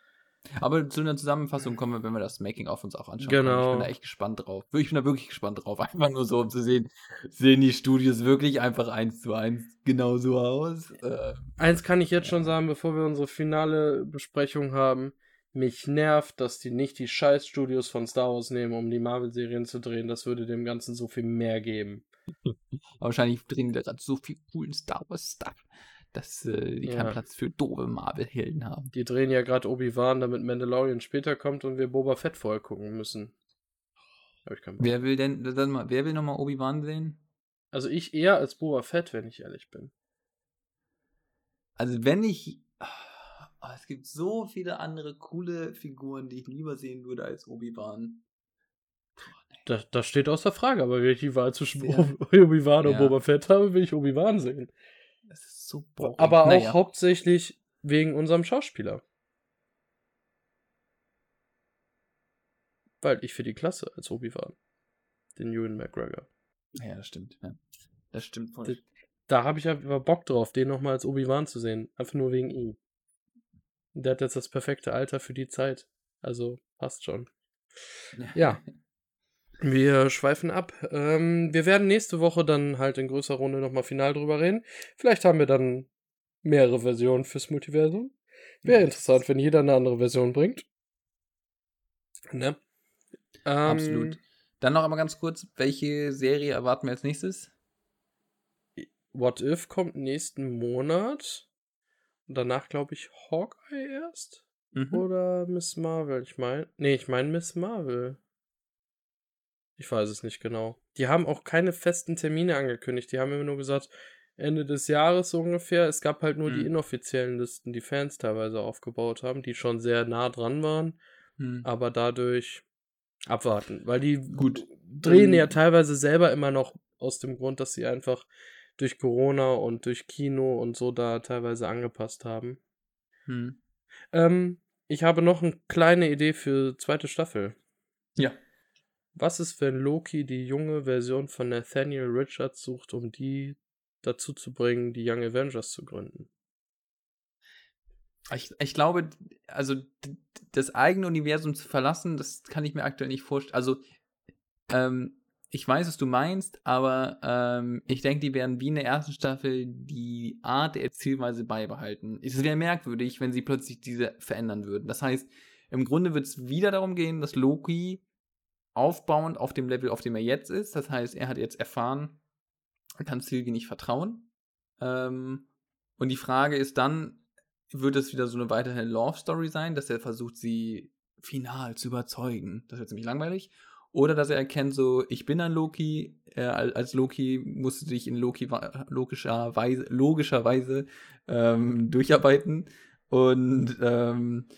Aber zu einer Zusammenfassung kommen wir, wenn wir das Making of uns auch anschauen. Genau. Können. Ich bin da echt gespannt drauf. Ich bin da wirklich gespannt drauf. <laughs> Einfach nur so, um zu sehen, sehen die Studios wirklich einfach eins zu eins genauso aus. Äh, eins kann ich jetzt schon sagen, bevor wir unsere finale Besprechung haben. Mich nervt, dass die nicht die Scheißstudios von Star Wars nehmen, um die Marvel-Serien zu drehen. Das würde dem Ganzen so viel mehr geben. <laughs> wahrscheinlich drehen die gerade so viel coolen Star Wars-Stuff, dass äh, die ja. keinen Platz für doofe Marvel-Helden haben. Die drehen ja gerade Obi-Wan, damit Mandalorian später kommt und wir Boba Fett vorher gucken müssen. Wer will denn, dann mal, wer will nochmal Obi-Wan sehen? Also ich eher als Boba Fett, wenn ich ehrlich bin. Also wenn ich Oh, es gibt so viele andere coole Figuren, die ich lieber sehen würde als Obi-Wan. Das, das steht außer Frage, aber wenn ich die Wahl zwischen ja. Obi-Wan ja. und Boba Fett habe, will ich Obi-Wan sehen. Das ist so boring. Aber auch naja. hauptsächlich wegen unserem Schauspieler. Weil ich für die Klasse als Obi-Wan. Den Ewan McGregor. Ja, das stimmt. Ja. Das stimmt voll. Da, da habe ich einfach Bock drauf, den nochmal als Obi-Wan zu sehen. Einfach nur wegen ihm. Der hat jetzt das perfekte Alter für die Zeit. Also passt schon. Ja. Wir schweifen ab. Ähm, wir werden nächste Woche dann halt in größerer Runde nochmal final drüber reden. Vielleicht haben wir dann mehrere Versionen fürs Multiversum. Wäre interessant, wenn jeder eine andere Version bringt. Ne? Ähm, Absolut. Dann noch einmal ganz kurz, welche Serie erwarten wir als nächstes? What If kommt nächsten Monat. Und danach, glaube ich, Hawkeye erst? Mhm. Oder Miss Marvel? Ich meine. Nee, ich meine Miss Marvel. Ich weiß es nicht genau. Die haben auch keine festen Termine angekündigt. Die haben immer nur gesagt, Ende des Jahres so ungefähr. Es gab halt nur mhm. die inoffiziellen Listen, die Fans teilweise aufgebaut haben, die schon sehr nah dran waren. Mhm. Aber dadurch abwarten. Weil die Gut. drehen ja teilweise selber immer noch aus dem Grund, dass sie einfach durch Corona und durch Kino und so da teilweise angepasst haben. Hm. Ähm, ich habe noch eine kleine Idee für zweite Staffel. Ja. Was ist, wenn Loki die junge Version von Nathaniel Richards sucht, um die dazu zu bringen, die Young Avengers zu gründen? Ich, ich glaube, also das eigene Universum zu verlassen, das kann ich mir aktuell nicht vorstellen. Also, ähm, ich weiß, was du meinst, aber ähm, ich denke, die werden wie in der ersten Staffel die Art der Erzählweise beibehalten. Es wäre merkwürdig, wenn sie plötzlich diese verändern würden. Das heißt, im Grunde wird es wieder darum gehen, dass Loki aufbauend auf dem Level, auf dem er jetzt ist, das heißt, er hat jetzt erfahren, er kann Sylvie nicht vertrauen. Ähm, und die Frage ist dann, wird es wieder so eine weitere Love-Story sein, dass er versucht, sie final zu überzeugen. Das wird ziemlich langweilig. Oder dass er erkennt, so, ich bin ein Loki, äh, als Loki musst du dich in Loki logischerweise, logischerweise ähm, durcharbeiten und ähm,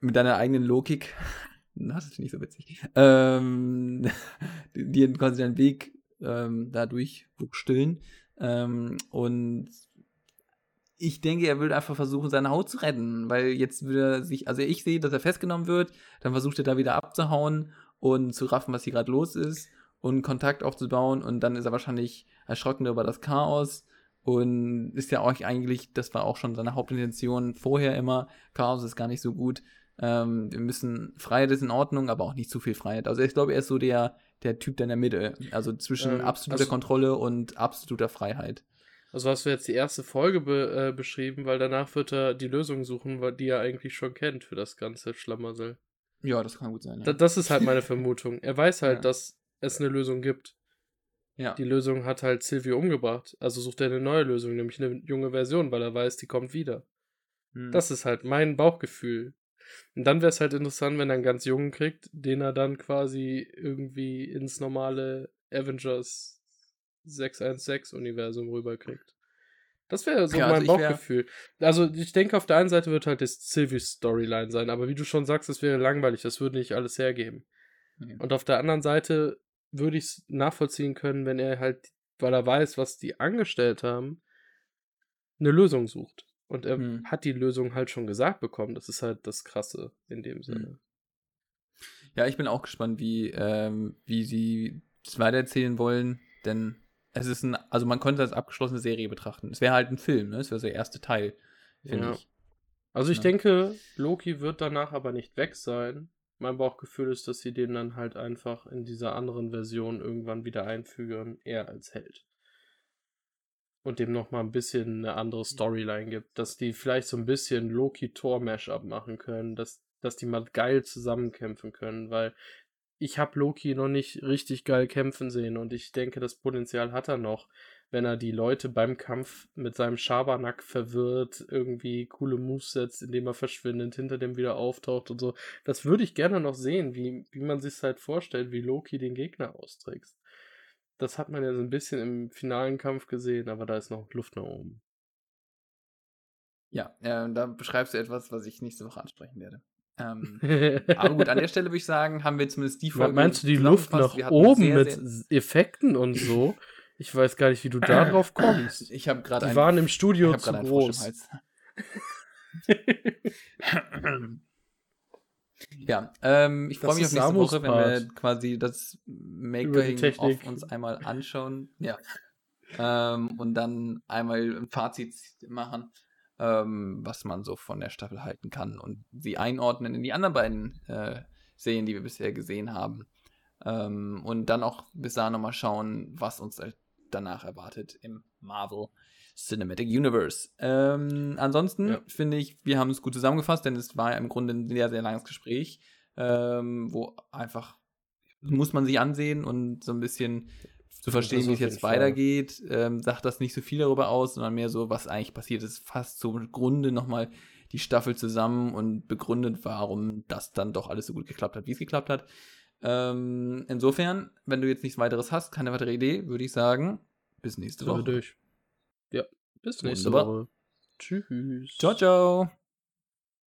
mit deiner eigenen Logik, <laughs> das ist nicht so witzig, ähm, <laughs> dir quasi deinen Weg ähm, dadurch buchstillen. Ähm, und ich denke, er will einfach versuchen, seine Haut zu retten, weil jetzt will er sich, also ich sehe, dass er festgenommen wird, dann versucht er da wieder abzuhauen und zu raffen, was hier gerade los ist und Kontakt aufzubauen und dann ist er wahrscheinlich erschrocken über das Chaos und ist ja auch eigentlich, das war auch schon seine Hauptintention vorher immer, Chaos ist gar nicht so gut, ähm, wir müssen, Freiheit ist in Ordnung, aber auch nicht zu viel Freiheit. Also ich glaube, er ist so der, der Typ der in der Mitte, also zwischen ähm, absoluter also, Kontrolle und absoluter Freiheit. Also hast du jetzt die erste Folge be äh, beschrieben, weil danach wird er die Lösung suchen, die er eigentlich schon kennt für das ganze Schlamassel. Ja, das kann gut sein. Ja. Da, das ist halt meine Vermutung. Er weiß halt, <laughs> ja. dass es eine Lösung gibt. Ja. Die Lösung hat halt Silvio umgebracht. Also sucht er eine neue Lösung, nämlich eine junge Version, weil er weiß, die kommt wieder. Hm. Das ist halt mein Bauchgefühl. Und dann wäre es halt interessant, wenn er einen ganz jungen kriegt, den er dann quasi irgendwie ins normale Avengers 616-Universum rüberkriegt. Das wäre so ja, mein also Bauchgefühl. Also ich denke, auf der einen Seite wird halt das Sylvie's Storyline sein, aber wie du schon sagst, das wäre langweilig, das würde nicht alles hergeben. Ja. Und auf der anderen Seite würde ich es nachvollziehen können, wenn er halt, weil er weiß, was die angestellt haben, eine Lösung sucht. Und er hm. hat die Lösung halt schon gesagt bekommen. Das ist halt das Krasse in dem hm. Sinne. Ja, ich bin auch gespannt, wie, ähm, wie sie es weitererzählen wollen, denn es ist ein, also man könnte das als abgeschlossene Serie betrachten. Es wäre halt ein Film, ne? Es wäre so der erste Teil, finde ja. ich. Also ich ja. denke, Loki wird danach aber nicht weg sein. Mein Bauchgefühl ist, dass sie den dann halt einfach in dieser anderen Version irgendwann wieder einfügen, er als Held. Und dem nochmal ein bisschen eine andere Storyline gibt, dass die vielleicht so ein bisschen Loki-Tor-Mashup machen können, dass, dass die mal geil zusammenkämpfen können, weil ich habe Loki noch nicht richtig geil kämpfen sehen und ich denke, das Potenzial hat er noch, wenn er die Leute beim Kampf mit seinem Schabernack verwirrt, irgendwie coole Moves setzt, indem er verschwindet, hinter dem wieder auftaucht und so. Das würde ich gerne noch sehen, wie, wie man sich halt vorstellt, wie Loki den Gegner austrickst. Das hat man ja so ein bisschen im finalen Kampf gesehen, aber da ist noch Luft nach oben. Ja, äh, da beschreibst du etwas, was ich nächste Woche ansprechen werde. Ähm, <laughs> aber gut, an der Stelle würde ich sagen, haben wir zumindest die Folge. Meinst du die Luft nach oben sehr, mit sehr Effekten und so? Ich weiß gar nicht, wie du da drauf kommst. Ich habe gerade. Die waren im Studio zu groß. ja, ähm, ich freue mich auf nächste Samus Woche, wenn wir quasi das Making of uns einmal anschauen. Ja. Ähm, und dann einmal ein Fazit machen ähm, was man so von der Staffel halten kann und sie einordnen in die anderen beiden äh, Serien, die wir bisher gesehen haben. Ähm, und dann auch bis dahin nochmal schauen, was uns danach erwartet im Marvel Cinematic Universe. Ähm, ansonsten ja. finde ich, wir haben es gut zusammengefasst, denn es war im Grunde ein sehr, sehr langes Gespräch, ähm, wo einfach muss man sich ansehen und so ein bisschen zu verstehen, wie es jetzt weitergeht, ähm, sagt das nicht so viel darüber aus, sondern mehr so, was eigentlich passiert ist, fast zum Grunde nochmal die Staffel zusammen und begründet, warum das dann doch alles so gut geklappt hat, wie es geklappt hat. Ähm, insofern, wenn du jetzt nichts weiteres hast, keine weitere Idee, würde ich sagen, bis nächste Woche. Durch. Ja, bis nächste. Woche. Tschüss. Ciao, ciao.